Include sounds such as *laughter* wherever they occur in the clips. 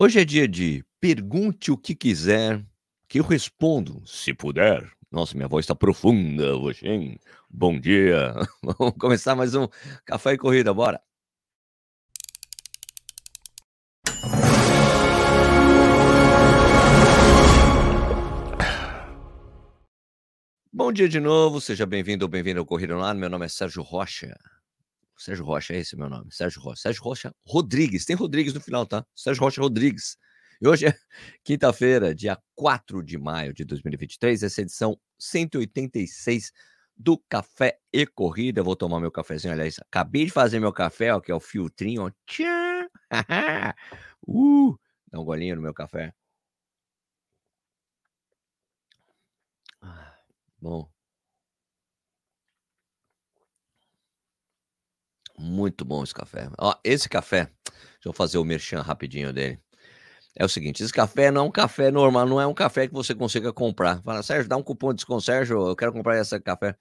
Hoje é dia de pergunte o que quiser, que eu respondo, se puder. Nossa, minha voz está profunda hoje, hein? Bom dia. *laughs* Vamos começar mais um Café e Corrida, bora. Bom dia de novo, seja bem-vindo ou bem-vindo ao Corrida Ar. Meu nome é Sérgio Rocha. Sérgio Rocha, é esse meu nome. Sérgio Rocha. Sérgio Rocha Rodrigues. Tem Rodrigues no final, tá? Sérgio Rocha Rodrigues. E hoje é *laughs* quinta-feira, dia 4 de maio de 2023, essa edição 186 do Café e Corrida. Eu vou tomar meu cafezinho, aliás, acabei de fazer meu café, ó, que é o filtrinho, ó. *laughs* Uh, dá um golinho no meu café. Ah, bom. Muito bom esse café. Ó, esse café, deixa eu fazer o merchan rapidinho dele. É o seguinte, esse café não é um café normal, não é um café que você consiga comprar. Fala, Sérgio, dá um cupom de desconto, Sérgio, eu quero comprar esse café.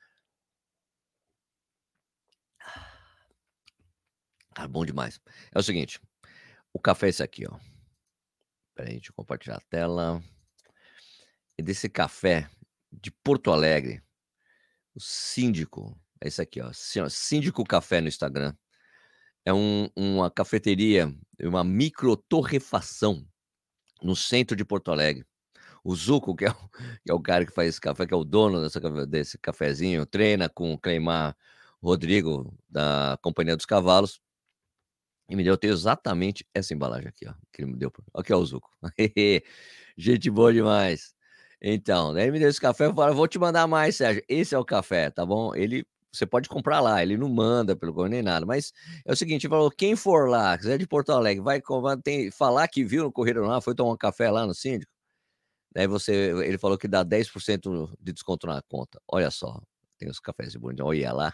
Ah, bom demais. É o seguinte, o café é esse aqui, ó. Peraí, deixa eu compartilhar a tela. E desse café de Porto Alegre, o síndico é esse aqui, ó. Síndico Café no Instagram. É um, uma cafeteria, uma micro torrefação no centro de Porto Alegre. O Zuco, que é o, que é o cara que faz esse café, que é o dono dessa, desse cafezinho, treina com o Cleimar Rodrigo, da Companhia dos Cavalos. E me deu exatamente essa embalagem aqui, ó. Que ele me deu. Aqui é o Zuco. *laughs* Gente boa demais. Então, daí me deu esse café, eu falei, vou te mandar mais, Sérgio. Esse é o café, tá bom? Ele você pode comprar lá, ele não manda pelo correio nem nada. Mas é o seguinte, falou: quem for lá, quiser de Porto Alegre, vai tem, falar que viu no Correio lá, foi tomar um café lá no síndico. Daí você, ele falou que dá 10% de desconto na conta. Olha só, tem os cafés de bom olha lá.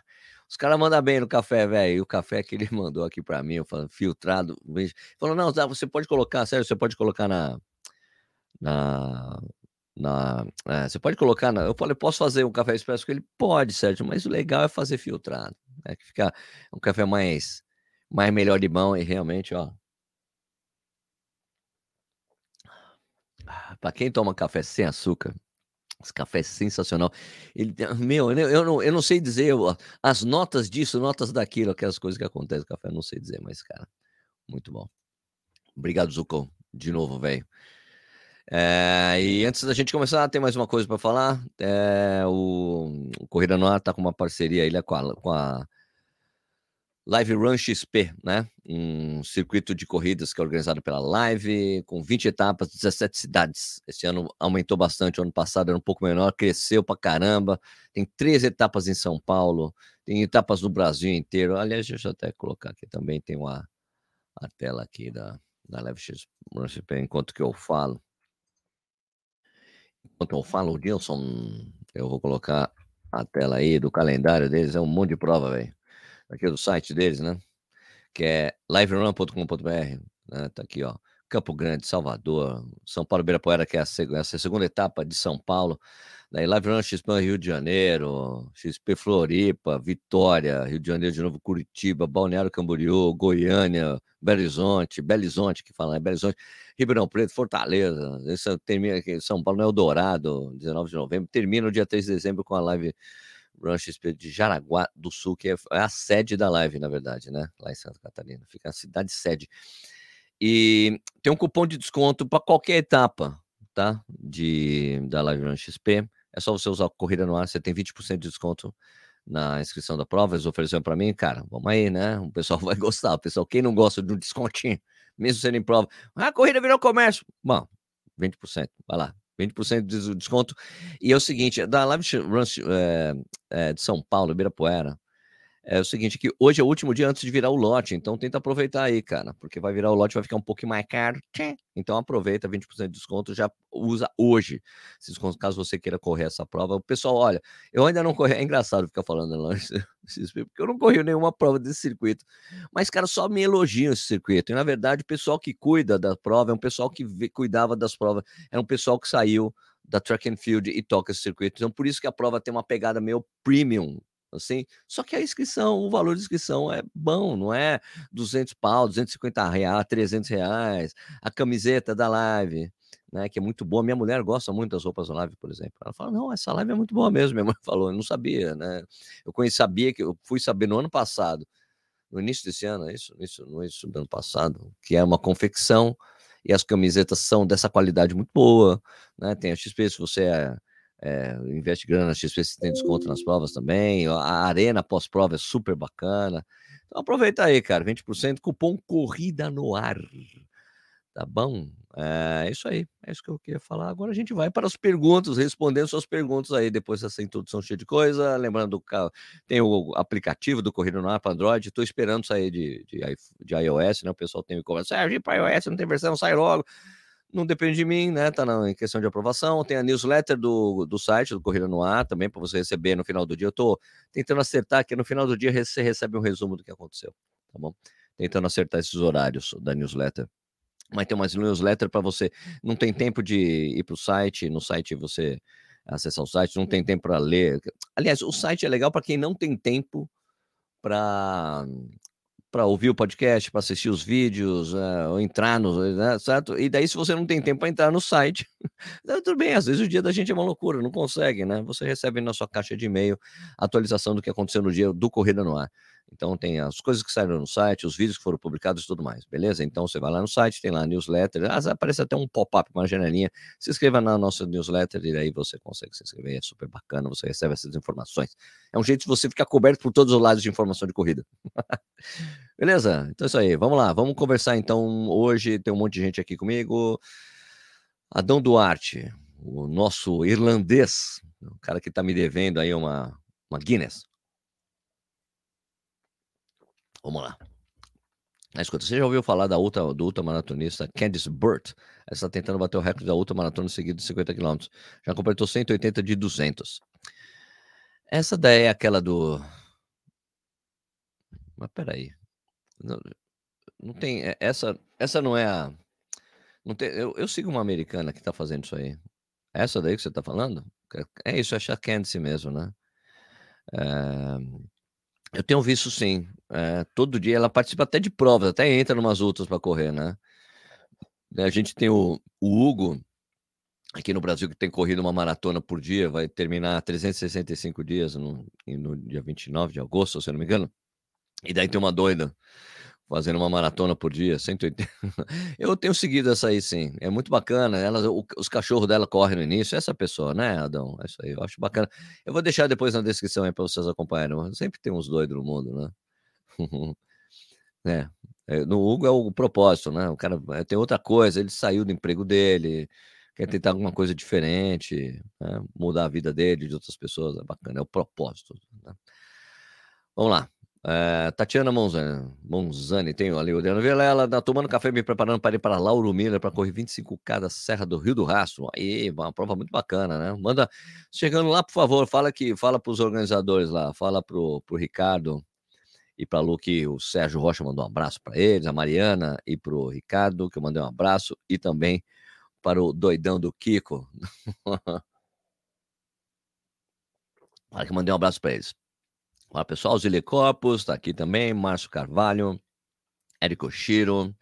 Os caras mandam bem no café, velho. E o café que ele *laughs* mandou aqui para mim, eu falando, filtrado. Falou, não, você pode colocar, sério, você pode colocar na, na na, é, você pode colocar. Na, eu falei, posso fazer um café expresso com ele? Pode, Sérgio, mas o legal é fazer filtrado. Né, que fica um café mais, mais melhor de mão e realmente, ó. Para quem toma café sem açúcar, esse café é sensacional. Ele, meu, eu não, eu não sei dizer as notas disso, notas daquilo, aquelas coisas que acontecem no café, eu não sei dizer, mas, cara, muito bom. Obrigado, Zucco, de novo, velho. É, e antes da gente começar, tem mais uma coisa para falar. É, o, Corrida no Ar está com uma parceria aí com a, com a Live Run XP, né? Um circuito de corridas que é organizado pela Live, com 20 etapas, 17 cidades. Esse ano aumentou bastante, o ano passado era um pouco menor, cresceu pra caramba. Tem três etapas em São Paulo, tem etapas no Brasil inteiro. Aliás, deixa eu até colocar aqui também, tem uma a tela aqui da, da Live XP, enquanto que eu falo. Enquanto eu falo, Dilson, eu vou colocar a tela aí do calendário deles, é um monte de prova, velho. Aqui do site deles, né? Que é liverun.com.br, né? Tá aqui, ó. Campo Grande, Salvador, São Paulo, Ibirapuera, que é a, essa é a segunda etapa de São Paulo. Daí Live Run XP Rio de Janeiro, XP Floripa, Vitória, Rio de Janeiro de novo, Curitiba, Balneário Camboriú, Goiânia, Belo Horizonte, Belo Horizonte, que fala, é Belo Horizonte, Ribeirão Preto, Fortaleza, esse termina aqui, São Paulo, Eldorado, 19 de novembro, termina o dia 3 de dezembro com a Live Run XP de Jaraguá do Sul, que é, é a sede da live, na verdade, né? Lá em Santa Catarina, fica a cidade sede. E tem um cupom de desconto para qualquer etapa, tá? De, da Live Run XP é só você usar Corrida no Ar, você tem 20% de desconto na inscrição da prova. Eles ofereceram para mim, cara, vamos aí, né? O pessoal vai *laughs* gostar. O pessoal, quem não gosta de um descontinho, mesmo sendo em prova, ah, a corrida virou comércio. Bom, 20%, vai lá. 20% de desconto. E é o seguinte, da Live Run é, é, de São Paulo, Ibirapuera, é o seguinte, que hoje é o último dia antes de virar o lote, então tenta aproveitar aí, cara, porque vai virar o lote, vai ficar um pouquinho mais caro. Então aproveita, 20% de desconto, já usa hoje, se caso você queira correr essa prova. O pessoal, olha, eu ainda não corri, é engraçado ficar falando né, *laughs* porque eu não corri nenhuma prova desse circuito, mas, cara, só me elogiam esse circuito. E na verdade, o pessoal que cuida da prova é um pessoal que cuidava das provas, é um pessoal que saiu da track and field e toca esse circuito. Então, por isso que a prova tem uma pegada meio premium, assim. Só que a inscrição, o valor de inscrição é bom, não é 200 pau, 250 reais, 300 reais. A camiseta da live, né, que é muito boa. Minha mulher gosta muito das roupas da live, por exemplo. Ela fala: "Não, essa live é muito boa mesmo". *laughs* Minha mãe falou, eu não sabia, né? Eu conheci, sabia que eu fui saber no ano passado, no início desse ano, é isso, início, no início do ano passado, que é uma confecção e as camisetas são dessa qualidade muito boa, né? Tem a XP, se você é é, investe grana na XP, você tem desconto nas provas também. A arena pós-prova é super bacana. Então aproveita aí, cara. 20%, cupom Corrida no Ar. Tá bom? É isso aí. É isso que eu queria falar. Agora a gente vai para as perguntas, respondendo suas perguntas aí depois dessa introdução cheia de coisa. Lembrando que tem o aplicativo do Corrida no Ar para Android. Estou esperando sair de, de, de, iOS, né? O pessoal tem me conversado. Sérgio, para iOS não tem versão, sai logo não depende de mim, né? Tá na, em questão de aprovação. Tem a newsletter do, do site do Corrida no Ar também para você receber no final do dia. Eu tô tentando acertar que no final do dia você recebe um resumo do que aconteceu, tá bom? Tentando acertar esses horários da newsletter. Mas tem umas newsletter para você. Não tem tempo de ir para o site, no site você acessar o site, não tem tempo para ler. Aliás, o site é legal para quem não tem tempo para para ouvir o podcast, para assistir os vídeos, uh, ou entrar no. Né, certo? E daí, se você não tem tempo para entrar no site, *laughs* tudo bem, às vezes o dia da gente é uma loucura, não consegue, né? Você recebe na sua caixa de e-mail atualização do que aconteceu no dia do Corrida no Ar. Então tem as coisas que saíram no site, os vídeos que foram publicados e tudo mais, beleza? Então você vai lá no site, tem lá a newsletter, aparece até um pop-up, uma janelinha, se inscreva na nossa newsletter e aí você consegue se inscrever, é super bacana, você recebe essas informações. É um jeito de você ficar coberto por todos os lados de informação de corrida. *laughs* beleza? Então é isso aí, vamos lá, vamos conversar então hoje, tem um monte de gente aqui comigo. Adão Duarte, o nosso irlandês, o cara que está me devendo aí uma, uma Guinness. Vamos lá. Na escuta, você já ouviu falar da ultra, do ultramaratonista Candice Burt? Ela está tentando bater o recorde da ultramaratona seguida de 50 km. Já completou 180 de 200. Essa daí é aquela do... Mas peraí. Não, não tem... É, essa, essa não é a... Não tem, eu, eu sigo uma americana que está fazendo isso aí. Essa daí que você está falando? É isso, é a Candice mesmo, né? É... Eu tenho visto sim. É, todo dia ela participa até de provas, até entra numas outras para correr, né? A gente tem o, o, Hugo, aqui no Brasil, que tem corrido uma maratona por dia, vai terminar 365 dias no, no dia 29 de agosto, se eu não me engano. E daí tem uma doida fazendo uma maratona por dia, 180. *laughs* Eu tenho seguido essa aí, sim. É muito bacana. Ela, o, os cachorros dela correm no início. Essa pessoa, né, Adão? É isso aí. Eu acho bacana. Eu vou deixar depois na descrição aí para vocês acompanharem. Sempre tem uns doidos no mundo, né? *laughs* é. é. No Hugo é o propósito, né? O cara é, tem outra coisa. Ele saiu do emprego dele, quer tentar alguma coisa diferente, né? mudar a vida dele, de outras pessoas. É bacana. É o propósito. Né? Vamos lá. É, Tatiana Monzani, Monzani, tenho ali o Adriano Vilela, tá tomando café, me preparando para ir para Lauro Miller para correr 25K da Serra do Rio do Rastro. Aí, uma prova muito bacana, né? Manda, chegando lá, por favor, fala que fala para os organizadores lá, fala pro, pro Ricardo e para Lu que o Sérgio Rocha mandou um abraço para eles, a Mariana e para o Ricardo, que eu mandei um abraço, e também para o doidão do Kiko. *laughs* Fala que eu mandei um abraço para eles. Olá, pessoal. Zile Corpus está aqui também. Márcio Carvalho, Érico Chiro,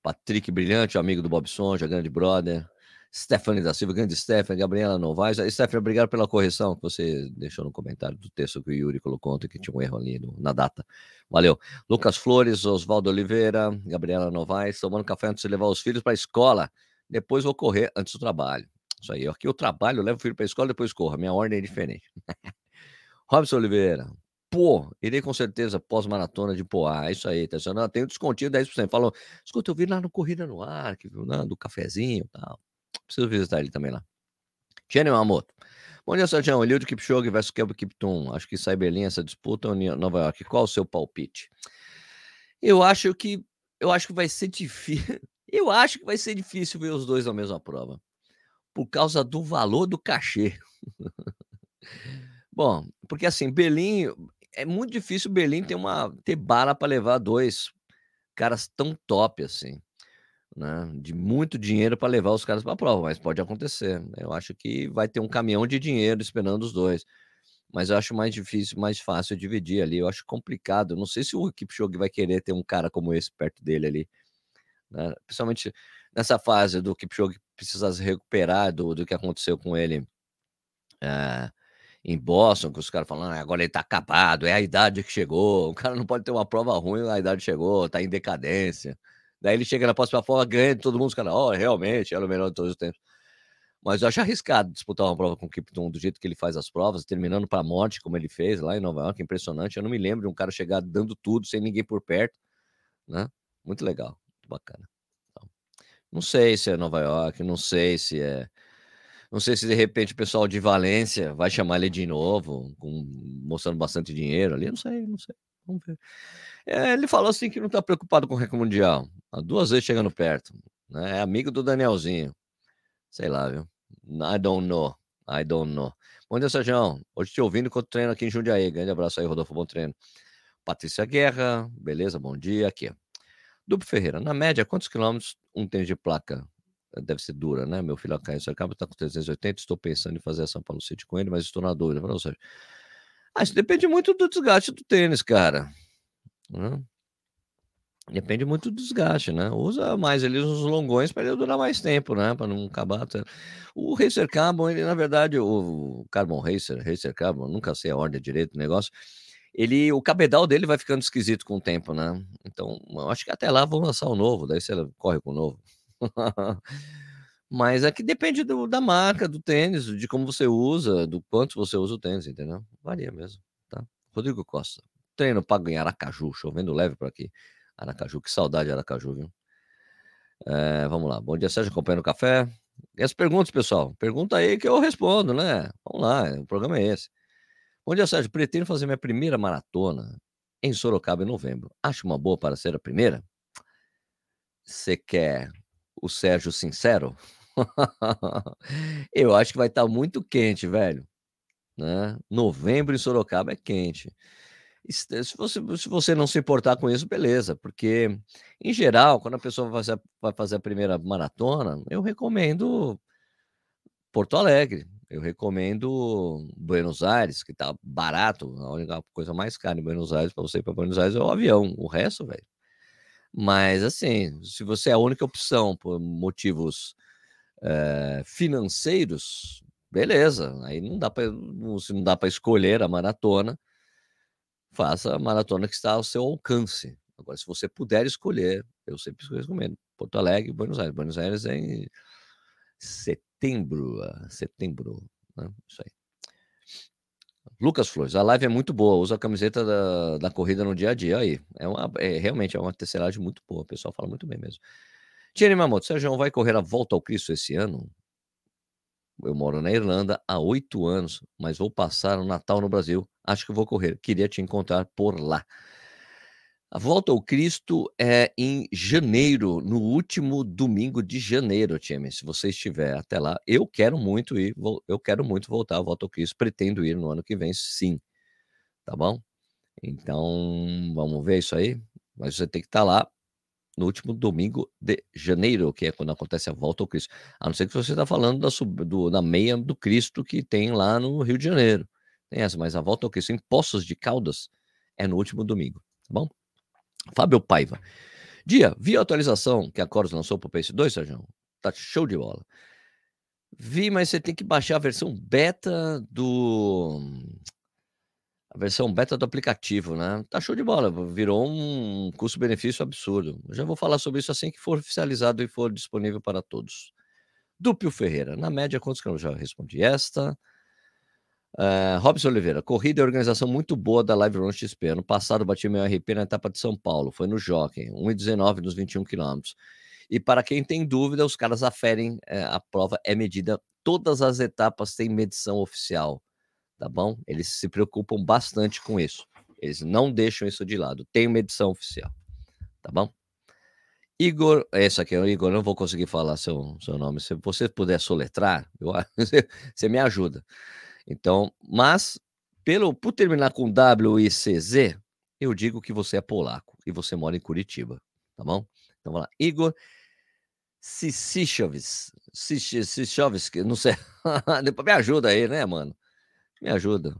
Patrick Brilhante, amigo do Bob Sonja, grande brother. Stephanie da Silva, grande Stephanie, Gabriela Novaes. Stephanie, obrigado pela correção que você deixou no comentário do texto que o Yuri colocou ontem, que tinha um erro ali no, na data. Valeu. Lucas Flores, Oswaldo Oliveira, Gabriela Novaes, tomando café antes de levar os filhos para a escola. Depois vou correr antes do trabalho. Isso aí. Aqui eu trabalho, levo o filho para a escola, depois corro. Minha ordem é diferente. *laughs* Robson Oliveira, Pô, irei com certeza pós-maratona de Poá. É isso aí, tá Não, tem um descontinho 10%. Falou, escuta, eu vi lá no Corrida no Ar, que viu, né, do cafezinho e tal. Preciso visitar ele também lá. Tiene Mamoto. Bom dia, Sérgio. Eliud Kipchoge versus Kelvin Kiptum. Acho que sai Berlim essa disputa em Nova York. Qual o seu palpite? Eu acho que eu acho que vai ser difícil. *laughs* Eu acho que vai ser difícil ver os dois na mesma prova. Por causa do valor do cachê. *laughs* Bom, porque assim, Berlim, é muito difícil o Berlim ter uma ter bala para levar dois caras tão top assim, né? De muito dinheiro para levar os caras para a prova, mas pode acontecer. Eu acho que vai ter um caminhão de dinheiro esperando os dois. mas eu acho mais difícil, mais fácil dividir ali. Eu acho complicado. Não sei se o Kipchoge vai querer ter um cara como esse perto dele ali, né? Principalmente nessa fase do Kipchoge precisar se recuperar do, do que aconteceu com ele é, em Boston, que os caras falam, ah, agora ele tá acabado, é a idade que chegou, *laughs* o cara não pode ter uma prova ruim, a idade chegou, tá em decadência. Daí ele chega na próxima prova, ganha todo mundo, os caras, ó, oh, realmente, era o melhor de todos os tempos. Mas eu acho arriscado disputar uma prova com o Kipton do jeito que ele faz as provas, terminando para a morte, como ele fez lá em Nova York, impressionante. Eu não me lembro de um cara chegar dando tudo, sem ninguém por perto, né? Muito legal, muito bacana. Então, não sei se é Nova York, não sei se é. Não sei se de repente o pessoal de Valência vai chamar ele de novo, com, mostrando bastante dinheiro ali, não sei, não sei. Vamos ver. É, ele falou assim que não está preocupado com o recorde mundial. Há duas vezes chegando perto. Né? É amigo do Danielzinho. Sei lá, viu? I don't know. I don't know. Bom dia, Sérgio. Hoje te ouvindo enquanto treino aqui em Jundiaí. Grande abraço aí, Rodolfo. Bom treino. Patrícia Guerra, beleza? Bom dia. Aqui. Duplo Ferreira. Na média, quantos quilômetros um tênis de placa? Deve ser dura, né? Meu filho Caio Sorocaba está com 380. Estou pensando em fazer a São Paulo City com ele, mas estou na dúvida. Para você. Ah, isso depende muito do desgaste do tênis, cara. Hum? Depende muito do desgaste, né? Usa mais ali os longões para ele durar mais tempo, né? Para não acabar. O Racer Carbon, ele na verdade, o Carbon Racer, Racer Carbon, nunca sei a ordem direito do negócio. Ele, o cabedal dele vai ficando esquisito com o tempo, né? Então, acho que até lá vão lançar o novo, daí você corre com o novo. *laughs* Mas é que depende do, da marca, do tênis, de como você usa, do quanto você usa o tênis, entendeu? Varia mesmo, tá? Rodrigo Costa. Treino pago em Aracaju, chovendo leve por aqui. Aracaju, que saudade de Aracaju, viu? É, vamos lá. Bom dia, Sérgio, acompanhando o café. E as perguntas, pessoal? Pergunta aí que eu respondo, né? Vamos lá, o programa é esse. Bom dia, Sérgio. Pretendo fazer minha primeira maratona em Sorocaba em novembro. Acho uma boa para ser a primeira? Você quer o Sérgio sincero? *laughs* eu acho que vai estar muito quente, velho. Né? Novembro em Sorocaba é quente. Se você, se você não se importar com isso, beleza, porque, em geral, quando a pessoa vai fazer, vai fazer a primeira maratona, eu recomendo Porto Alegre, eu recomendo Buenos Aires, que tá barato, a única coisa mais cara em Buenos Aires para você ir para Buenos Aires é o avião, o resto, velho. Mas, assim, se você é a única opção por motivos é, financeiros, beleza, aí não dá para se não dá para escolher a maratona faça a maratona que está ao seu alcance. Agora, se você puder escolher, eu sempre recomendo Porto Alegre, Buenos Aires. Buenos Aires é em setembro, ah, setembro, né? Isso aí. Lucas Flores, a live é muito boa, usa a camiseta da, da corrida no dia a dia aí. É, uma, é realmente é uma tecelagem muito boa, o pessoal fala muito bem mesmo. Tiene Mamoto, Sérgio vai correr a volta ao Cristo esse ano? Eu moro na Irlanda há oito anos, mas vou passar o Natal no Brasil. Acho que vou correr. Queria te encontrar por lá. A volta ao Cristo é em janeiro, no último domingo de janeiro, time. Se você estiver até lá, eu quero muito ir, eu quero muito voltar à volta ao Cristo. Pretendo ir no ano que vem, sim. Tá bom? Então, vamos ver isso aí. Mas você tem que estar lá no último domingo de janeiro, que é quando acontece a volta ao Cristo. A não ser que você está falando da, sub, do, da meia do Cristo que tem lá no Rio de Janeiro. Tem essa, mas a volta ao Cristo em Poços de Caldas é no último domingo, tá bom? Fábio Paiva. Dia, vi a atualização que a Coros lançou para o PS2, Sérgio? Tá show de bola. Vi, mas você tem que baixar a versão beta do a versão beta do aplicativo, né? Tá show de bola, virou um custo-benefício absurdo. Já vou falar sobre isso assim que for oficializado e for disponível para todos. Dúpio Ferreira, na média, quantos que eu já respondi esta? Uh, Robson Oliveira, corrida e organização muito boa da Live Run XP. Ano passado bati meu RP na etapa de São Paulo, foi no Jockey, 1,19 nos 21 quilômetros. E para quem tem dúvida, os caras aferem, é, a prova é medida, todas as etapas têm medição oficial tá bom? Eles se preocupam bastante com isso. Eles não deixam isso de lado. Tem uma edição oficial, tá bom? Igor, esse aqui é o Igor, não vou conseguir falar seu, seu nome. Se você puder soletrar, eu, *laughs* você me ajuda. Então, mas, pelo, por terminar com W e CZ, eu digo que você é polaco e você mora em Curitiba, tá bom? Então, vamos lá. Igor Sisichovs, Sisichovs, não sei. *laughs* Depois me ajuda aí, né, mano? Me ajuda.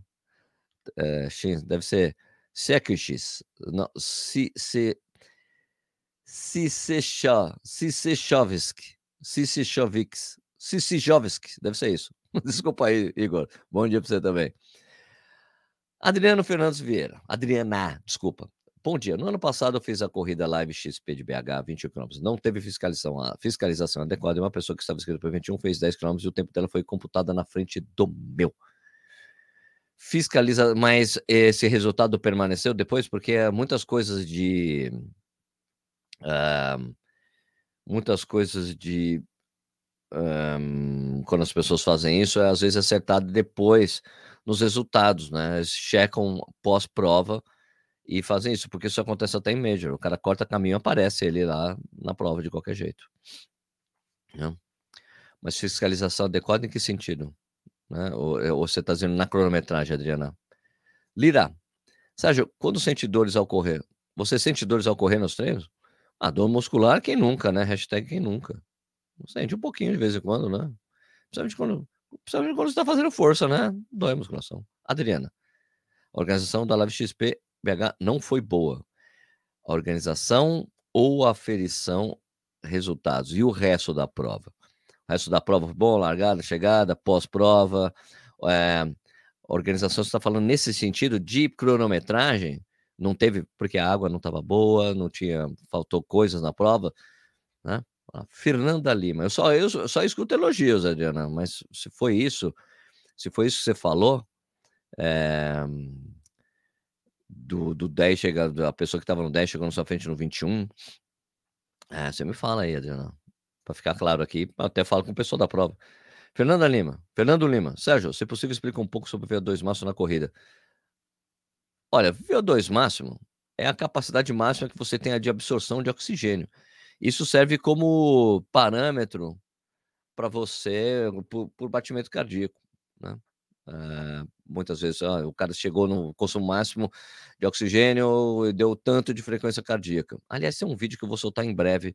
é, deve ser Sekix. Não, Sisechovski. Sisechovix. Sisichovski. Deve ser isso. *laughs* Desculpa aí, Igor. Bom dia para você também. Adriano Fernandes Vieira. Adriana, desculpa. Bom dia. No ano passado eu fiz a corrida Live XP de BH, 21 km. Não teve fiscalização, fiscalização adequada. Uma pessoa que estava inscrita para 21 fez 10 km e o tempo dela foi computada na frente do meu. Fiscaliza, mas esse resultado permaneceu depois porque muitas coisas de uh, muitas coisas de um, quando as pessoas fazem isso, é às vezes acertado depois nos resultados, né? Eles checam pós-prova e fazem isso, porque isso acontece até em Major. O cara corta caminho, aparece ele lá na prova de qualquer jeito. Né? Mas fiscalização adequada em que sentido? Né? Ou, é, ou você está dizendo na cronometragem, Adriana? Lira, Sérgio, quando sente dores ao correr, você sente dores ao correr nos treinos? A dor muscular, quem nunca, né? Hashtag quem nunca. Sente um pouquinho de vez em quando, né? Principalmente quando, principalmente quando você está fazendo força, né? Dói a musculação. Adriana, a organização da Live XP BH não foi boa. A organização ou aferição, resultados. E o resto da prova? O resto da prova foi bom, largada, chegada, pós-prova. É, a organização está falando nesse sentido de cronometragem, não teve, porque a água não estava boa, não tinha, faltou coisas na prova, né? Fernanda Lima, eu só, eu só escuto elogios, Adriana, mas se foi isso, se foi isso que você falou, é, do, do 10 chega, a pessoa que estava no 10 chegou na sua frente no 21, é, você me fala aí, Adriana, para ficar claro aqui, até falo com o pessoal da prova. Fernanda Lima, Fernando Lima, Sérgio, se possível, explica um pouco sobre o VO2 máximo na corrida. Olha, VO2 máximo é a capacidade máxima que você tem de absorção de oxigênio. Isso serve como parâmetro para você por, por, batimento cardíaco, né? É, muitas vezes o cara chegou no consumo máximo de oxigênio e deu tanto de frequência cardíaca. Aliás, tem um vídeo que eu vou soltar em breve,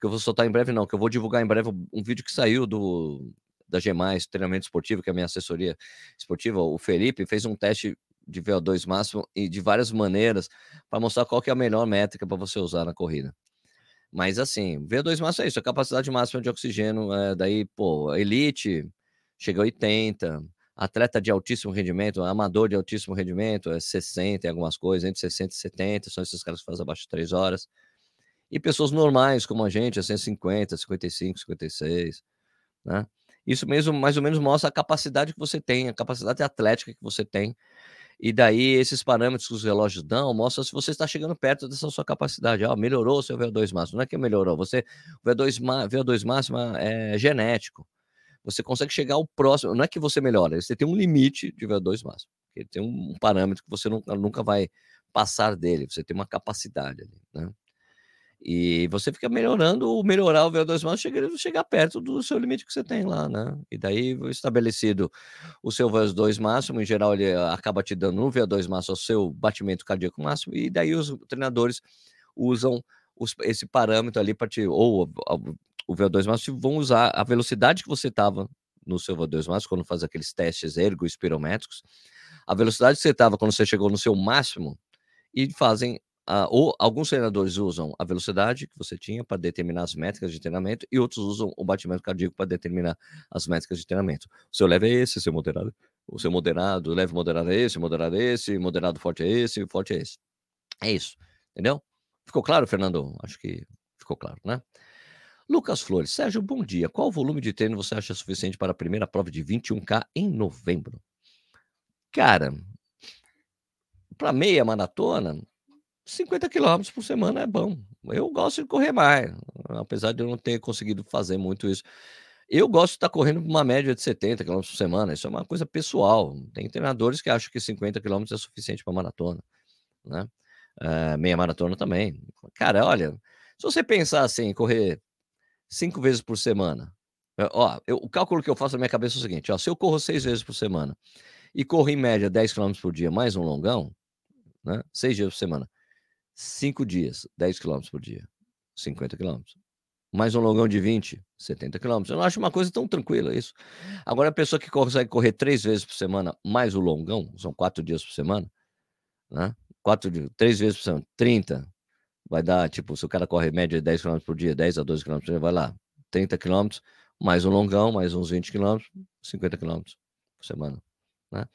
que eu vou soltar em breve não, que eu vou divulgar em breve um vídeo que saiu do da Gemais, treinamento esportivo, que é a minha assessoria esportiva, o Felipe fez um teste de VO2 máximo e de várias maneiras para mostrar qual que é a melhor métrica para você usar na corrida. Mas assim, VO2 máximo é isso, a capacidade máxima de oxigênio, é, daí, pô, elite chega a 80, atleta de altíssimo rendimento, amador de altíssimo rendimento, é 60 e algumas coisas, entre 60 e 70, são esses caras que fazem abaixo de 3 horas. E pessoas normais, como a gente, é 150, 55, 56, né? Isso mesmo, mais ou menos, mostra a capacidade que você tem, a capacidade atlética que você tem. E daí, esses parâmetros que os relógios dão, mostram se você está chegando perto dessa sua capacidade. Ah, melhorou o seu VO2 máximo. Não é que melhorou, você, o VO2, VO2 máximo é genético você consegue chegar ao próximo. Não é que você melhora, você tem um limite de VO2 máximo. Tem um parâmetro que você nunca, nunca vai passar dele, você tem uma capacidade ali, né? E você fica melhorando, melhorar o VO2 máximo, chegar perto do seu limite que você tem lá, né? E daí, estabelecido o seu VO2 máximo, em geral, ele acaba te dando um VO2 máximo ao seu batimento cardíaco máximo, e daí os treinadores usam os, esse parâmetro ali para te, ou o VO2 máximo vão usar a velocidade que você estava no seu VO2 máximo, quando faz aqueles testes ergo-espirométricos, a velocidade que você estava quando você chegou no seu máximo, e fazem, uh, ou alguns treinadores usam a velocidade que você tinha para determinar as métricas de treinamento, e outros usam o batimento cardíaco para determinar as métricas de treinamento. O seu leve é esse, seu moderado, o seu moderado, leve moderado é esse, moderado é esse, moderado forte é esse, forte é esse. É isso, entendeu? Ficou claro, Fernando? Acho que ficou claro, né? Lucas Flores, Sérgio, bom dia. Qual volume de treino você acha suficiente para a primeira prova de 21K em novembro? Cara, para meia maratona, 50 quilômetros por semana é bom. Eu gosto de correr mais, apesar de eu não ter conseguido fazer muito isso. Eu gosto de estar correndo uma média de 70 km por semana, isso é uma coisa pessoal. Tem treinadores que acham que 50 km é suficiente para maratona, né? Uh, meia maratona também. Cara, olha, se você pensar assim, correr cinco vezes por semana. É, ó, eu, o cálculo que eu faço na minha cabeça é o seguinte: ó, se eu corro seis vezes por semana e corro em média 10 km por dia, mais um longão, né? Seis dias por semana, cinco dias, 10 km por dia, 50 km. mais um longão de 20, 70 quilômetros. Eu não acho uma coisa tão tranquila isso. Agora, a pessoa que consegue correr três vezes por semana, mais o longão, são quatro dias por semana, né? Quatro, três vezes por semana, 30. Vai dar, tipo, se o cara corre média de 10 km por dia, 10 a 12 km por dia, vai lá, 30 km, mais um longão, mais uns 20 km, 50 km por semana, né?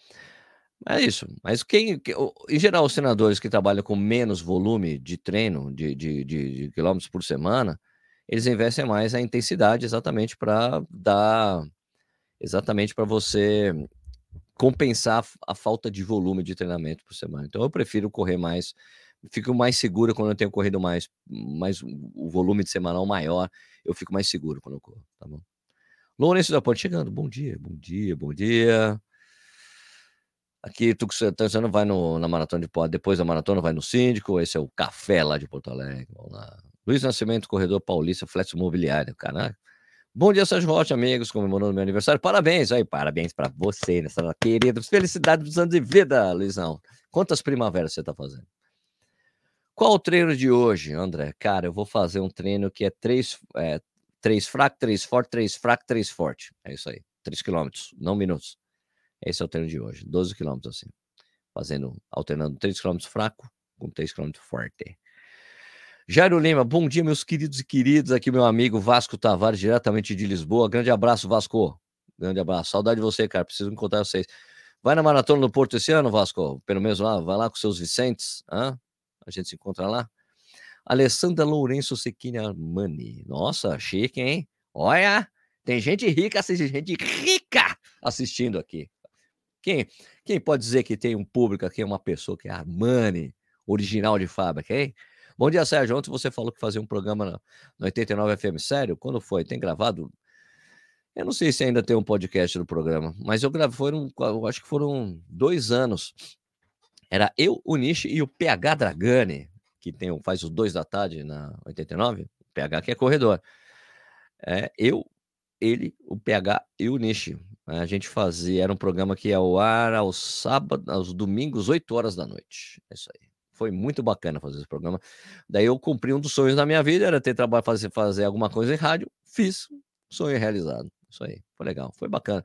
É isso. Mas quem, em geral, os senadores que trabalham com menos volume de treino, de, de, de, de quilômetros por semana, eles investem mais a intensidade exatamente para dar, exatamente para você compensar a falta de volume de treinamento por semana. Então eu prefiro correr mais, fico mais seguro quando eu tenho corrido mais, mais o volume de semanal maior, eu fico mais seguro quando eu corro, tá bom? Lourenço da Ponte chegando, bom dia, bom dia, bom dia. Aqui, tu você não vai no, na maratona de depois da maratona vai no síndico, esse é o café lá de Porto Alegre. Vamos lá. Luiz Nascimento, corredor paulista, flex imobiliário, caralho. Bom dia, Sérgio Rocha, amigos, comemorando meu aniversário. Parabéns aí, parabéns para você nessa querida felicidade dos anos de vida, Luizão. Quantas primaveras você tá fazendo? Qual o treino de hoje, André? Cara, eu vou fazer um treino que é três, é, três fraco, três forte, três fraco, três forte. É isso aí. Três quilômetros, não minutos. Esse é o treino de hoje. 12 quilômetros assim. Fazendo, alternando três quilômetros fraco com três quilômetros forte. Jairo Lima, bom dia, meus queridos e queridos. Aqui, meu amigo Vasco Tavares, diretamente de Lisboa. Grande abraço, Vasco. Grande abraço. Saudade de você, cara. Preciso encontrar vocês. Vai na maratona do Porto esse ano, Vasco? Pelo menos lá, vai lá com seus Vicentes. Hã? A gente se encontra lá. Alessandra Lourenço Sequini Armani. Nossa, chique, hein? Olha, tem gente rica gente rica assistindo aqui. Quem, quem pode dizer que tem um público aqui, uma pessoa que é Armani, original de fábrica, hein? Bom dia, Sérgio. Ontem você falou que fazia um programa no, no 89 FM. Sério? Quando foi? Tem gravado? Eu não sei se ainda tem um podcast do programa, mas eu gravei, foram, eu acho que foram dois anos. Era eu, o Nishi e o PH Dragani, que tem, faz os dois da tarde na 89, o PH que é corredor. É, eu, ele, o PH e o Nishi. A gente fazia, era um programa que ia ao ar aos sábados, aos domingos, 8 horas da noite. É isso aí. Foi muito bacana fazer esse programa. Daí eu cumpri um dos sonhos da minha vida, era ter trabalho, fazer, fazer alguma coisa em rádio. Fiz, sonho realizado. Isso aí, foi legal, foi bacana.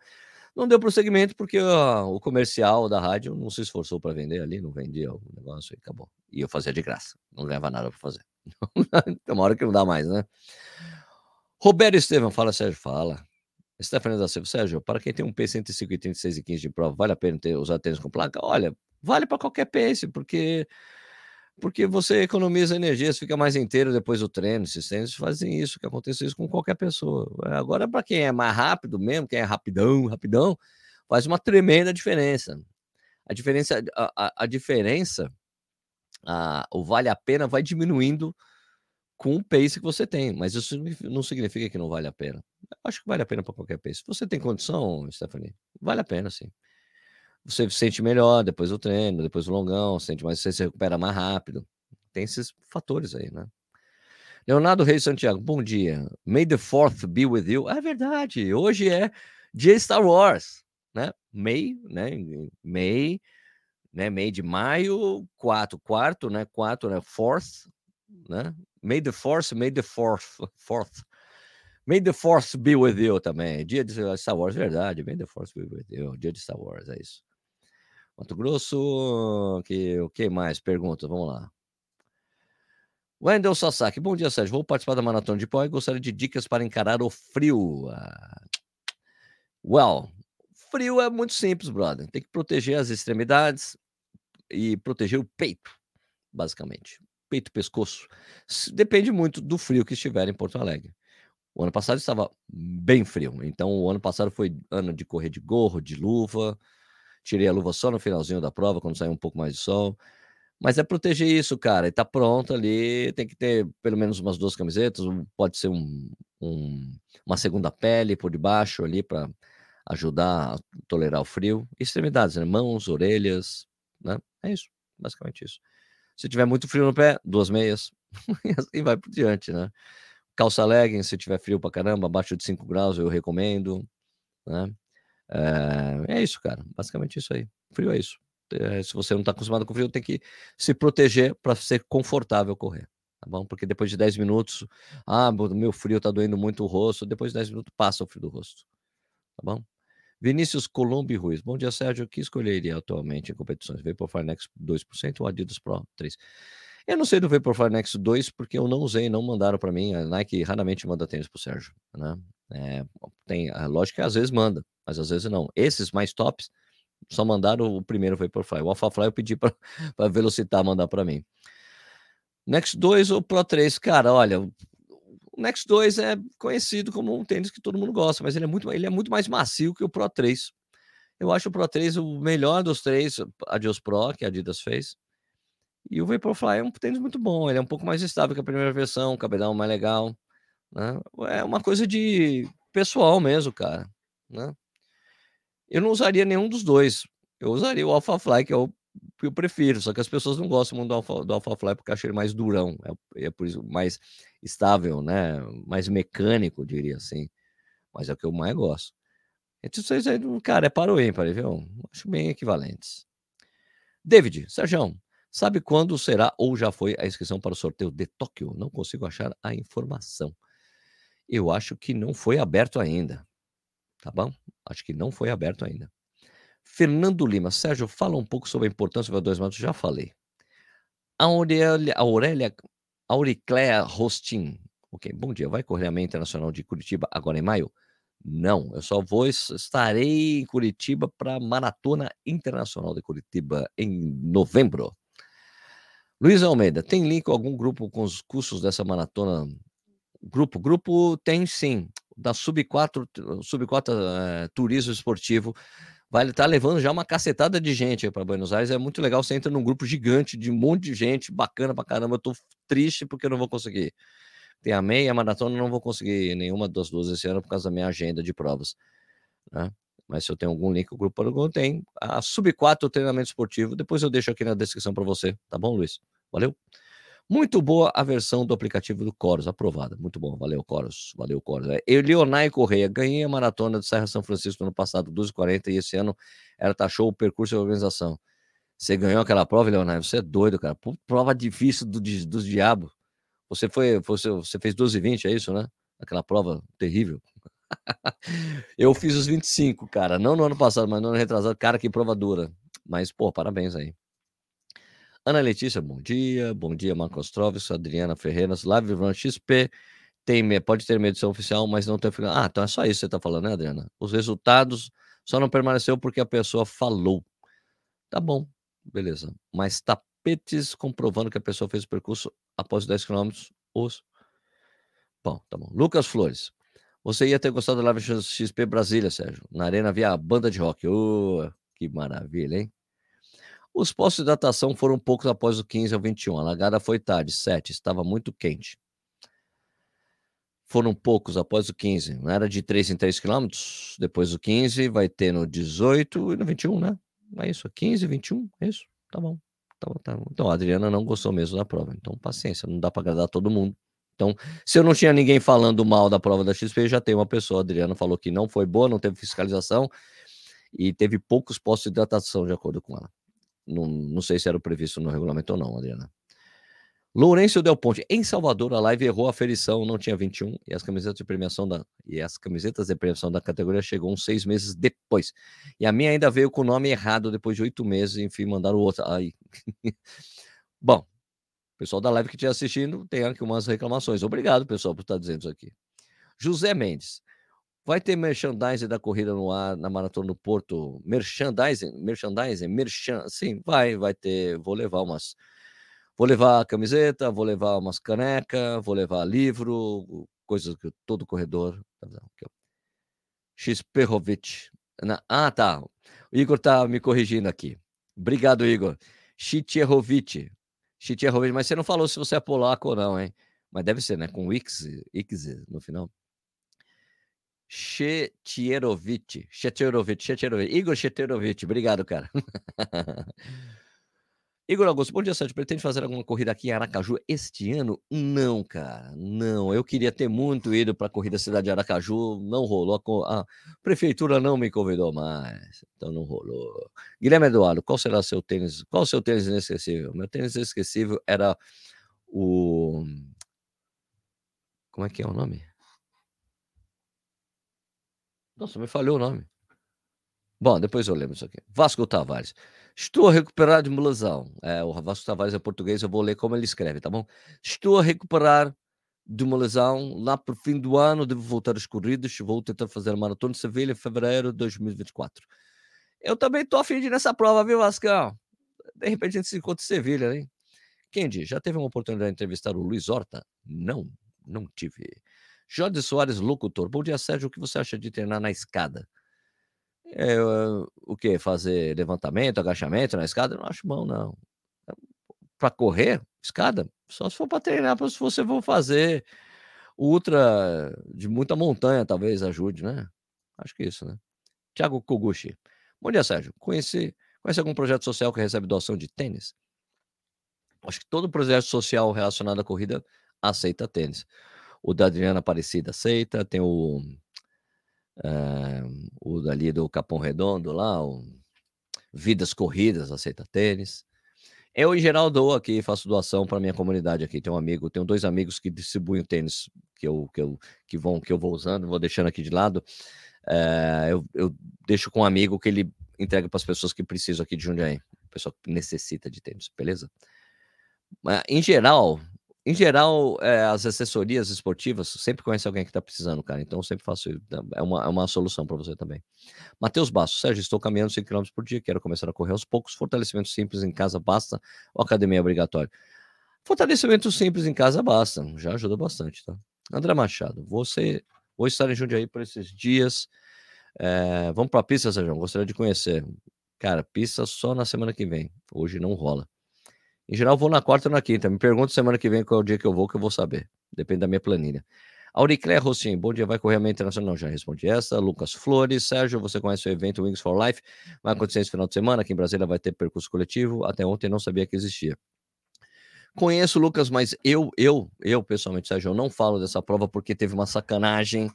Não deu prosseguimento porque uh, o comercial da rádio não se esforçou para vender ali, não vendia o negócio e acabou. E eu fazia de graça, não ganhava nada para fazer. *laughs* Tem uma hora que não dá mais, né? Roberto Estevam, fala, Sérgio, fala. Stephanie da Silva, Sérgio, para quem tem um P105 e 36 e 15 de prova, vale a pena ter, usar tênis com placa? Olha, vale para qualquer pace, porque porque você economiza energia, você fica mais inteiro depois do treino. Esses tênis fazem isso, que acontece isso com qualquer pessoa. Agora, para quem é mais rápido mesmo, quem é rapidão, rapidão, faz uma tremenda diferença. A diferença, a, a, a diferença, a, o vale a pena vai diminuindo com o pace que você tem, mas isso não significa que não vale a pena. Acho que vale a pena para qualquer. Se você tem condição, Stephanie, vale a pena, sim você se sente melhor depois do treino, depois do longão, sente mais, você se recupera mais rápido. Tem esses fatores aí, né? Leonardo Reis Santiago, bom dia. May the fourth be with you. É verdade, hoje é dia Star Wars, né? May, né? May, né? May de maio, quatro, quarto, né? Quatro, né? Fourth, né? May the fourth, May the fourth, fourth. May the Force be with you também. Dia de Star Wars, verdade. May the Force be with you. Dia de Star Wars, é isso. Mato Grosso, que, o que mais? Pergunta, vamos lá. Wendel Sasaki, bom dia, Sérgio. Vou participar da maratona de pó e gostaria de dicas para encarar o frio. Ah, well, frio é muito simples, brother. Tem que proteger as extremidades e proteger o peito, basicamente. Peito, pescoço. Depende muito do frio que estiver em Porto Alegre. O ano passado estava bem frio, então o ano passado foi ano de correr de gorro, de luva, Tirei a luva só no finalzinho da prova, quando saiu um pouco mais de sol. Mas é proteger isso, cara. E tá pronto ali. Tem que ter pelo menos umas duas camisetas. Pode ser um, um, uma segunda pele por debaixo ali para ajudar a tolerar o frio. Extremidades, né? Mãos, orelhas, né? É isso, basicamente isso. Se tiver muito frio no pé, duas meias. *laughs* e assim vai por diante, né? Calça legging, se tiver frio pra caramba, abaixo de 5 graus, eu recomendo, né? É, é isso, cara. Basicamente isso aí. Frio é isso. É, se você não está acostumado com frio, tem que se proteger para ser confortável correr. tá bom? Porque depois de 10 minutos, ah, meu frio tá doendo muito o rosto, depois de 10 minutos passa o frio do rosto, tá bom? Vinícius Colombi Ruiz. Bom dia, Sérgio. O que escolheria atualmente em competições? Vaporfly Next 2% ou Adidas Pro 3%? Eu não sei do Vaporfly Next 2 porque eu não usei, não mandaram para mim. A Nike raramente manda tênis pro Sérgio, né? É, tem, a lógica que às vezes manda, mas às vezes não. Esses mais tops só mandaram o primeiro Vaporfly. O AlphaFly eu pedi para *laughs* Velocitar mandar para mim. Next 2 ou Pro 3? Cara, olha, o Next 2 é conhecido como um tênis que todo mundo gosta, mas ele é muito, ele é muito mais macio que o Pro 3. Eu acho o Pro 3 o melhor dos três, Adios Pro, que a Adidas fez. E o Vaporfly é um tênis muito bom, ele é um pouco mais estável que a primeira versão, o cabedal mais legal, né? É uma coisa de pessoal mesmo, cara, né? Eu não usaria nenhum dos dois. Eu usaria o AlphaFly, que é o que eu prefiro, só que as pessoas não gostam muito do, Alpha, do AlphaFly porque acham ele mais durão, é, é, por isso mais estável, né? Mais mecânico, diria assim. Mas é o que eu mais gosto. Então, vocês aí, cara, é para o ímpar, viu? Acho bem equivalentes. David, Sérgio, sabe quando será ou já foi a inscrição para o sorteio de Tóquio? Não consigo achar a informação. Eu acho que não foi aberto ainda. Tá bom? Acho que não foi aberto ainda. Fernando Lima. Sérgio, fala um pouco sobre a importância do dois matos. Já falei. Aurélia, Aurélia Auriclea Rostin. Ok, bom dia. Vai correr a meia internacional de Curitiba agora em maio? Não, eu só vou estarei em Curitiba para a Maratona Internacional de Curitiba em novembro. Luiz Almeida, tem link com algum grupo com os cursos dessa maratona? Grupo, grupo tem sim da Sub-4, Sub-4 é, Turismo Esportivo, vai estar tá levando já uma cacetada de gente para Buenos Aires. É muito legal. Você entra num grupo gigante de um monte de gente, bacana pra caramba. Eu tô triste porque eu não vou conseguir. Tem a meia, maratona, não vou conseguir nenhuma das duas esse ano por causa da minha agenda de provas. Né? Mas se eu tenho algum link, o grupo Paragon tem. A Sub-4 treinamento esportivo. Depois eu deixo aqui na descrição para você. Tá bom, Luiz? Valeu? Muito boa a versão do aplicativo do Coros, aprovada. Muito bom, valeu, Coros. Valeu, Coros. É, Leonai Correia, ganhei a maratona de Serra São Francisco no ano passado, 12h40, e esse ano ela taxou o percurso e a organização. Você ganhou aquela prova, Leonai? Você é doido, cara. prova difícil do, dos diabos. Você foi, você, você fez 12h20, é isso, né? Aquela prova terrível. *laughs* eu fiz os 25, cara. Não no ano passado, mas no ano retrasado. Cara, que prova dura. Mas, pô, parabéns aí. Ana Letícia, bom dia. Bom dia, Marcos Trovis, Adriana Ferreiras, Live Run XP. Tem, pode ter uma edição oficial, mas não tem. Ah, então é só isso que você está falando, né, Adriana? Os resultados só não permaneceu porque a pessoa falou. Tá bom, beleza. Mas tapetes comprovando que a pessoa fez o percurso após 10 quilômetros. Os... Bom, tá bom. Lucas Flores. Você ia ter gostado da Live XP Brasília, Sérgio. Na arena havia a banda de rock. Oh, que maravilha, hein? Os postos de hidratação foram poucos após o 15 ao 21. A largada foi tarde, 7. Estava muito quente. Foram poucos após o 15. Não era de 3 em 3 quilômetros. Depois do 15, vai ter no 18 e no 21, né? É isso. 15 e 21. É isso. Tá bom. Tá bom, tá bom. Então, a Adriana não gostou mesmo da prova. Então, paciência. Não dá para agradar todo mundo. Então, se eu não tinha ninguém falando mal da prova da XP, já tem uma pessoa. A Adriana falou que não foi boa, não teve fiscalização e teve poucos postos de hidratação, de acordo com ela. Não, não sei se era previsto no regulamento ou não, Adriana. Lourenço Del Ponte. Em Salvador, a live errou a ferição, não tinha 21, e as camisetas de premiação da, e as camisetas de premiação da categoria chegou uns seis meses depois. E a minha ainda veio com o nome errado depois de oito meses, enfim, mandaram outra. Aí. *laughs* Bom, pessoal da live que estiver assistindo tem aqui umas reclamações. Obrigado, pessoal, por estar dizendo isso aqui. José Mendes. Vai ter merchandising da corrida no ar na Maratona do Porto? Merchandising? Merchandising? Merchan? Sim, vai, vai ter. Vou levar umas. Vou levar a camiseta, vou levar umas canecas, vou levar livro, coisas que todo corredor. Tá Xperrovic. Ah, tá. O Igor tá me corrigindo aqui. Obrigado, Igor. Chitierovic. Chitierovic, mas você não falou se você é polaco ou não, hein? Mas deve ser, né? Com X, X no final. Chetierovic. Chetierovic, Chetierovic. Igor Chetierovic, obrigado, cara. *laughs* Igor Augusto, bom dia, Sérgio. Pretende fazer alguma corrida aqui em Aracaju este ano? Não, cara, não. Eu queria ter muito ido para a corrida cidade de Aracaju, não rolou. A prefeitura não me convidou mais, então não rolou. Guilherme Eduardo, qual será seu tênis? Qual seu tênis inesquecível? Meu tênis inesquecível era o como é que é o nome? Nossa, me falhou o nome. Bom, depois eu lembro isso aqui. Vasco Tavares. Estou a recuperar de lesão. É, o Vasco Tavares é português, eu vou ler como ele escreve, tá bom? Estou a recuperar de uma lesão. Lá para o fim do ano, devo voltar às corridas. Vou tentar fazer a maratona de Sevilha em fevereiro de 2024. Eu também estou afim de ir nessa prova, viu, Vascão? De repente a gente se encontra em Sevilha, hein? Diz? Já teve uma oportunidade de entrevistar o Luiz Horta? Não, não tive. Jorge Soares, locutor. Bom dia, Sérgio. O que você acha de treinar na escada? É, o que? Fazer levantamento, agachamento na escada? Não acho bom, não. Para correr, escada, só se for para treinar, se você for fazer ultra de muita montanha, talvez ajude, né? Acho que isso, né? Tiago Koguchi. Bom dia, Sérgio. Conhece, conhece algum projeto social que recebe doação de tênis? Acho que todo projeto social relacionado à corrida aceita tênis. O da Adriana Aparecida aceita, tem o, é, o dali do Capão Redondo lá, o Vidas Corridas aceita tênis. Eu, em geral, dou aqui, faço doação para minha comunidade aqui. Tenho um amigo, tenho dois amigos que distribuem tênis que eu, que eu, que vão, que eu vou usando, vou deixando aqui de lado. É, eu, eu deixo com um amigo que ele entrega para as pessoas que precisam aqui de Jundiaí, pessoa que necessita de tênis, beleza? Mas, em geral, em geral, é, as assessorias esportivas sempre conhecem alguém que está precisando, cara. Então, eu sempre faço isso. É uma, é uma solução para você também. Matheus Bastos, Sérgio, estou caminhando 5 km por dia, quero começar a correr aos poucos. Fortalecimento simples em casa basta ou academia é obrigatório? Fortalecimento simples em casa basta, já ajuda bastante, tá? André Machado, você, vou estar em Jundiaí por esses dias. É, vamos para a pista, Sérgio, gostaria de conhecer. Cara, pista só na semana que vem. Hoje não rola. Em geral, vou na quarta ou na quinta. Me pergunta semana que vem qual é o dia que eu vou, que eu vou saber. Depende da minha planilha. Auricléia Rossim, bom dia, vai correr a minha internacional? Já respondi essa. Lucas Flores, Sérgio, você conhece o evento Wings for Life? Vai acontecer esse final de semana, aqui em Brasília vai ter percurso coletivo. Até ontem não sabia que existia. Conheço Lucas, mas eu, eu, eu pessoalmente, Sérgio, eu não falo dessa prova porque teve uma sacanagem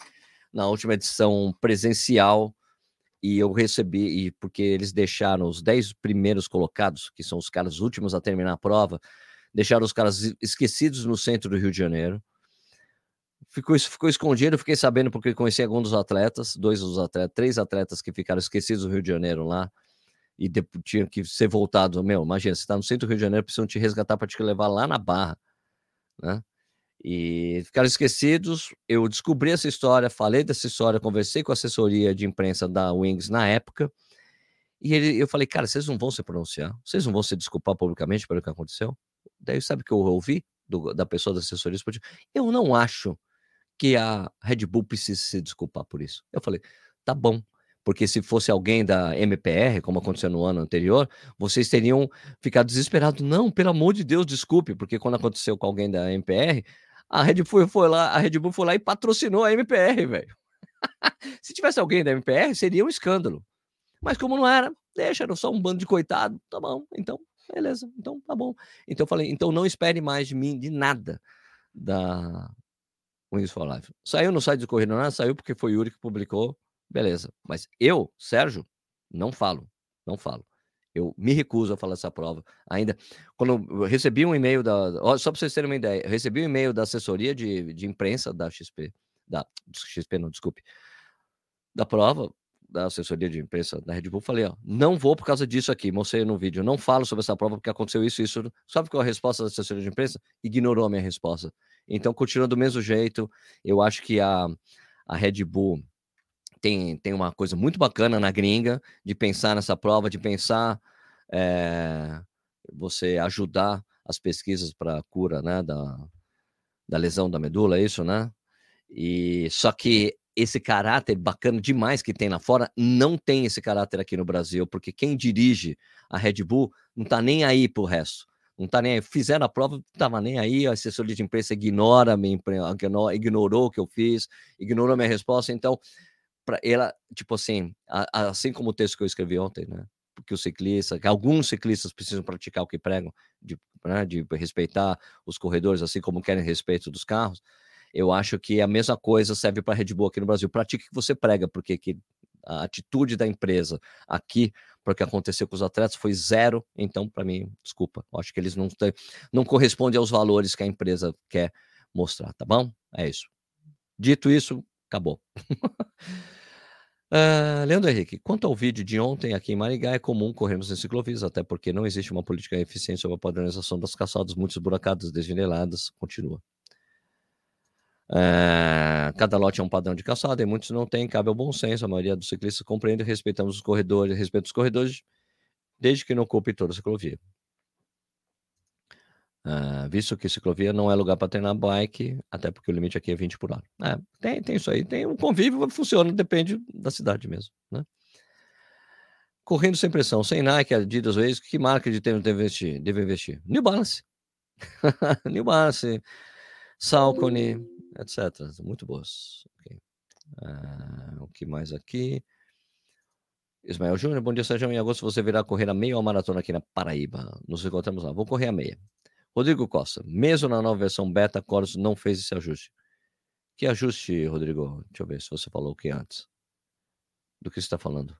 na última edição presencial e eu recebi, e porque eles deixaram os 10 primeiros colocados, que são os caras últimos a terminar a prova, deixaram os caras esquecidos no centro do Rio de Janeiro. Ficou, ficou escondido, fiquei sabendo porque conheci alguns dos atletas, dois dos atletas, três atletas que ficaram esquecidos no Rio de Janeiro lá, e tinham que ser voltados. Meu, imagina, você está no centro do Rio de Janeiro, precisam te resgatar para te levar lá na Barra, né? E ficaram esquecidos. Eu descobri essa história, falei dessa história, conversei com a assessoria de imprensa da Wings na época, e ele, eu falei, cara, vocês não vão se pronunciar, vocês não vão se desculpar publicamente pelo que aconteceu? Daí sabe o que eu ouvi do, da pessoa da assessoria esportiva? Eu não acho que a Red Bull precise se desculpar por isso. Eu falei, tá bom, porque se fosse alguém da MPR, como aconteceu no ano anterior, vocês teriam ficado desesperados. Não, pelo amor de Deus, desculpe, porque quando aconteceu com alguém da MPR, a Red Bull foi lá, a Red Bull foi lá e patrocinou a MPR, velho. *laughs* Se tivesse alguém da MPR, seria um escândalo. Mas como não era, deixa, era só um bando de coitado, tá bom, então, beleza, então tá bom. Então eu falei, então não espere mais de mim, de nada, da Wings for Life. Saiu no site do Corrida Nada, saiu porque foi o Yuri que publicou, beleza. Mas eu, Sérgio, não falo, não falo. Eu me recuso a falar essa prova. Ainda, quando recebi um e-mail da. Só para vocês terem uma ideia, recebi um e-mail da assessoria de, de imprensa da XP, da XP, não, desculpe, da prova, da assessoria de imprensa da Red Bull, falei, ó, não vou por causa disso aqui, mostrei no vídeo, não falo sobre essa prova porque aconteceu isso, isso. Sabe qual é a resposta da assessoria de imprensa? Ignorou a minha resposta. Então, continua do mesmo jeito. Eu acho que a, a Red Bull tem, tem uma coisa muito bacana na gringa de pensar nessa prova, de pensar é, você ajudar as pesquisas para a cura né, da, da lesão da medula, é isso, né? E só que esse caráter bacana demais que tem lá fora não tem esse caráter aqui no Brasil, porque quem dirige a Red Bull não tá nem aí pro resto. Não tá nem aí. Fizeram a prova, não tava nem aí, a assessoria de imprensa ignora, me, ignorou o que eu fiz, ignorou a minha resposta, então para ela, tipo assim, a, assim como o texto que eu escrevi ontem, né? Porque o ciclista, que alguns ciclistas precisam praticar o que pregam, de, né, de respeitar os corredores, assim como querem respeito dos carros. Eu acho que a mesma coisa serve para a Red Bull aqui no Brasil. Pratique o que você prega, porque que A atitude da empresa aqui para o que aconteceu com os atletas foi zero. Então, para mim, desculpa, acho que eles não, têm, não correspondem aos valores que a empresa quer mostrar, tá bom? É isso. Dito isso, acabou. *laughs* Uh, Leandro Henrique, quanto ao vídeo de ontem aqui em Maringá, é comum corrermos em ciclovias, até porque não existe uma política eficiente sobre a padronização das calçadas, muitas buracadas, desniveladas, continua. Uh, cada lote é um padrão de calçada e muitos não têm, cabe ao bom senso, a maioria dos ciclistas compreende respeitamos os corredores, respeita os corredores, desde que não ocupe toda a ciclovia. Uh, visto que ciclovia não é lugar para treinar bike, até porque o limite aqui é 20 por hora. É, tem, tem isso aí, tem um convívio, funciona, depende da cidade mesmo, né? Correndo sem pressão, sem Nike, Adidas, Waze, que marca de tênis deve investir? Deve investir? New Balance. *laughs* New Balance, Salcone, etc. Muito boas. Okay. Uh, o que mais aqui? Ismael Júnior, bom dia, Sérgio. Em agosto você virá correr a meia ou a maratona aqui na Paraíba. Nos encontramos lá. Vou correr a meia. Rodrigo Costa, mesmo na nova versão beta, Chorus não fez esse ajuste. Que ajuste, Rodrigo? Deixa eu ver se você falou o que antes. Do que você está falando?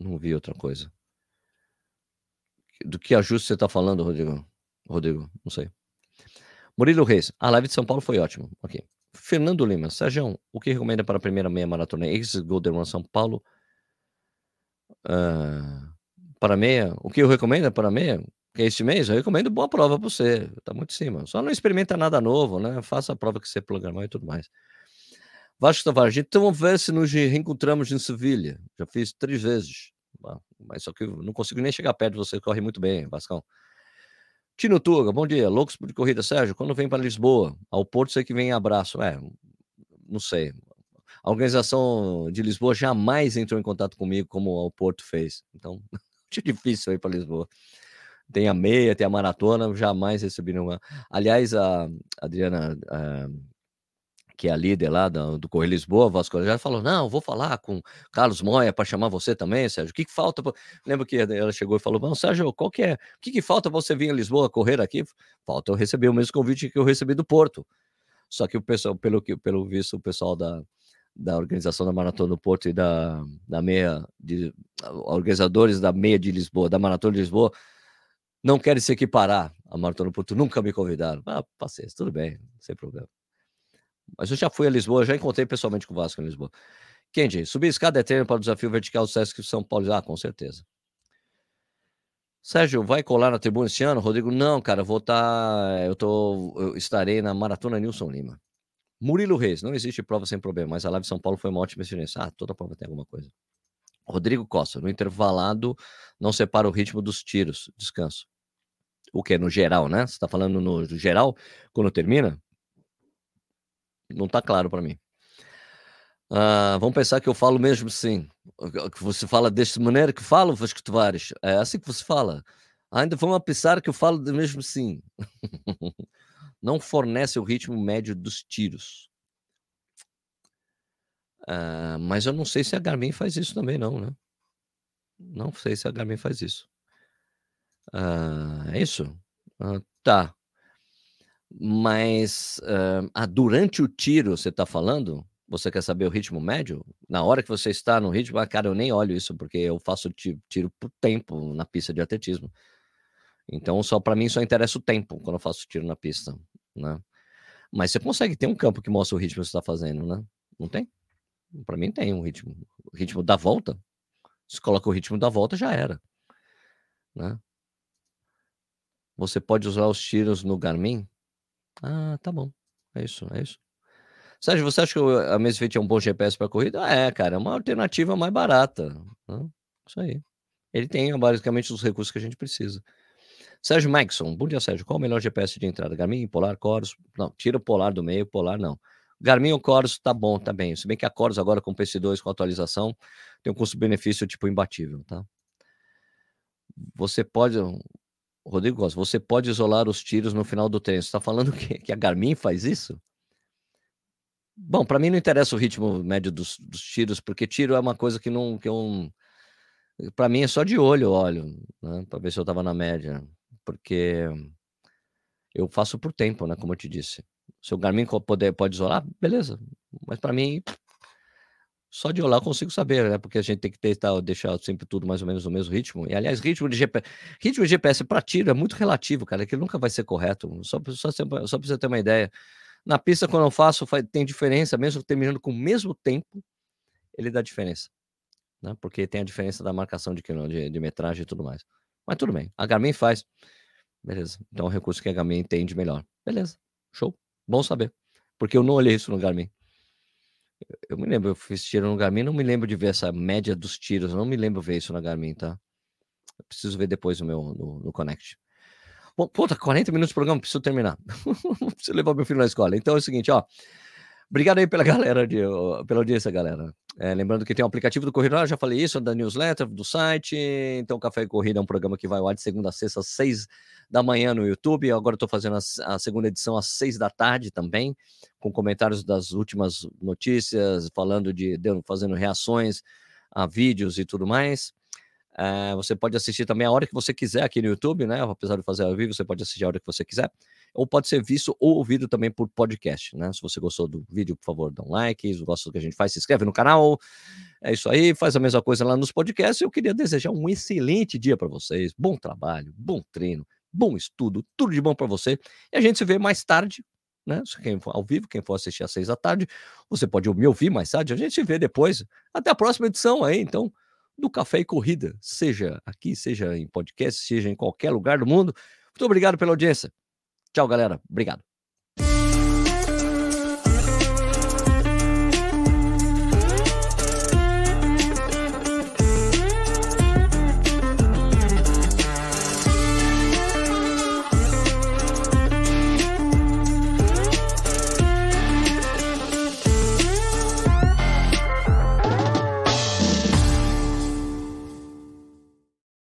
Não vi outra coisa. Do que ajuste você está falando, Rodrigo? Rodrigo, não sei. Murilo Reis, a live de São Paulo foi ótima. Ok. Fernando Lima, Sérgio, o que recomenda para a primeira meia maratona? Ex Golden Run São Paulo. Uh, para meia? O que eu recomendo para meia? Que este mês, eu recomendo boa prova para você. Tá muito em cima. Só não experimenta nada novo, né? Faça a prova que você programou e tudo mais. Vasco Tavares, então vamos ver se nos reencontramos em Sevilha. Já fiz três vezes. Mas só que não consigo nem chegar perto, você corre muito bem, Vascão. Tino Tuga, bom dia. Loucos de corrida, Sérgio. Quando vem para Lisboa? Ao Porto, sei que vem em abraço. É, não sei. A organização de Lisboa jamais entrou em contato comigo como o Porto fez. Então, *laughs* acho difícil ir para Lisboa tem a meia, tem a maratona, jamais recebi nenhuma. Aliás, a Adriana, a, que é a líder lá do, do Correio Lisboa, Vasco, já falou: não, vou falar com Carlos Moia para chamar você também, Sérgio. O que, que falta? Pra... Lembro que ela chegou e falou: não, Sérgio, qual que é? O que, que falta para você vir a Lisboa correr aqui? Falta eu receber o mesmo convite que eu recebi do Porto. Só que o pessoal, pelo, pelo visto, o pessoal da, da organização da Maratona do Porto e da, da meia, de, organizadores da meia de Lisboa, da Maratona de Lisboa, não querem se equiparar a Maratona Porto, nunca me convidaram. Ah, paciência, tudo bem, sem problema. Mas eu já fui a Lisboa, já encontrei pessoalmente com o Vasco em Lisboa. Kendi, subir escada é treino para o desafio vertical do Sesc São Paulo? Ah, com certeza. Sérgio, vai colar na tribuna esse ano? Rodrigo, não, cara, vou estar. Tá, eu, tô, eu estarei na Maratona Nilson Lima. Murilo Reis, não existe prova sem problema, mas a Live São Paulo foi uma ótima experiência. Ah, toda prova tem alguma coisa. Rodrigo Costa, no intervalado, não separa o ritmo dos tiros. Descanso. O que? No geral, né? Você está falando no geral, quando termina? Não está claro para mim. Ah, vamos pensar que eu falo mesmo assim. Que você fala desta maneira que falo, Vasco Tavares. É assim que você fala. Ainda vamos pensar que eu falo mesmo assim. *laughs* Não fornece o ritmo médio dos tiros. Ah, mas eu não sei se a Garmin faz isso também, não, né? Não sei se a Garmin faz isso. Ah, é isso? Ah, tá. Mas, ah, durante o tiro, você está falando? Você quer saber o ritmo médio? Na hora que você está no ritmo, ah, cara, eu nem olho isso, porque eu faço tiro, tiro por tempo na pista de atletismo. Então, só para mim só interessa o tempo quando eu faço tiro na pista, né? Mas você consegue ter um campo que mostra o ritmo que você está fazendo, né? Não tem? Para mim tem um ritmo. O ritmo da volta. Se coloca o ritmo da volta, já era. Né? Você pode usar os tiros no Garmin? Ah, tá bom. É isso, é isso. Sérgio, você acha que a Mesfit é um bom GPS para corrida? É, cara, é uma alternativa mais barata. Né? Isso aí. Ele tem basicamente os recursos que a gente precisa. Sérgio Maxson, bom dia, Sérgio. Qual o melhor GPS de entrada? Garmin, Polar, Coros? Não, tira o Polar do meio, Polar não. Garmin ou Coros tá bom, tá bem. Se bem que a Coros agora com PC2 com atualização tem um custo-benefício tipo imbatível, tá? Você pode, Rodrigo Costa, você pode isolar os tiros no final do treino. Você está falando *laughs* que, que a Garmin faz isso? Bom, para mim não interessa o ritmo médio dos, dos, tiros, porque tiro é uma coisa que não. Que eu, para mim é só de olho, olho, né, para ver se eu estava na média, porque eu faço por tempo, né? Como eu te disse. Se o Garmin poder, pode isolar, beleza. Mas para mim, Só de olhar eu consigo saber, né? Porque a gente tem que tentar deixar sempre tudo mais ou menos no mesmo ritmo. E, aliás, ritmo de GPS, ritmo de GPS para tiro é muito relativo, cara, que nunca vai ser correto. Só, só, só você ter uma ideia. Na pista, quando eu faço, tem diferença, mesmo terminando com o mesmo tempo, ele dá diferença. Né? Porque tem a diferença da marcação de, de, de metragem e tudo mais. Mas tudo bem, a Garmin faz. Beleza. Então é um recurso que a Garmin entende melhor. Beleza. Show. Bom saber. Porque eu não olhei isso no Garmin. Eu me lembro, eu fiz tiro no Garmin, não me lembro de ver essa média dos tiros, não me lembro ver isso na Garmin, tá? Eu preciso ver depois no meu no, no Connect. Bom, puta, 40 minutos de programa, preciso terminar. *laughs* preciso levar meu filho na escola. Então é o seguinte, ó. Obrigado aí pela *laughs* galera, de, pela audiência, galera. É, lembrando que tem o aplicativo do Corrida, já falei isso, da newsletter, do site. Então, Café e Corrida é um programa que vai ao ar de segunda a sexta, às seis da manhã no YouTube. Agora estou fazendo a, a, segunda edição às seis da tarde também, com comentários das últimas notícias, falando de, de fazendo reações a vídeos e tudo mais. É, você pode assistir também a hora que você quiser aqui no YouTube, né? Apesar de fazer ao vivo, você pode assistir a hora que você quiser. Ou pode ser visto ou ouvido também por podcast, né? Se você gostou do vídeo, por favor, dá um like. Se gosta do que a gente faz, se inscreve no canal. É isso aí, faz a mesma coisa lá nos podcasts. Eu queria desejar um excelente dia para vocês. Bom trabalho, bom treino, bom estudo, tudo de bom para você. E a gente se vê mais tarde, né? Quem for ao vivo, quem for assistir às seis da tarde, você pode me ouvir mais tarde. A gente se vê depois. Até a próxima edição aí, então do Café e Corrida, seja aqui, seja em podcast, seja em qualquer lugar do mundo. Muito obrigado pela audiência. Tchau, galera. Obrigado.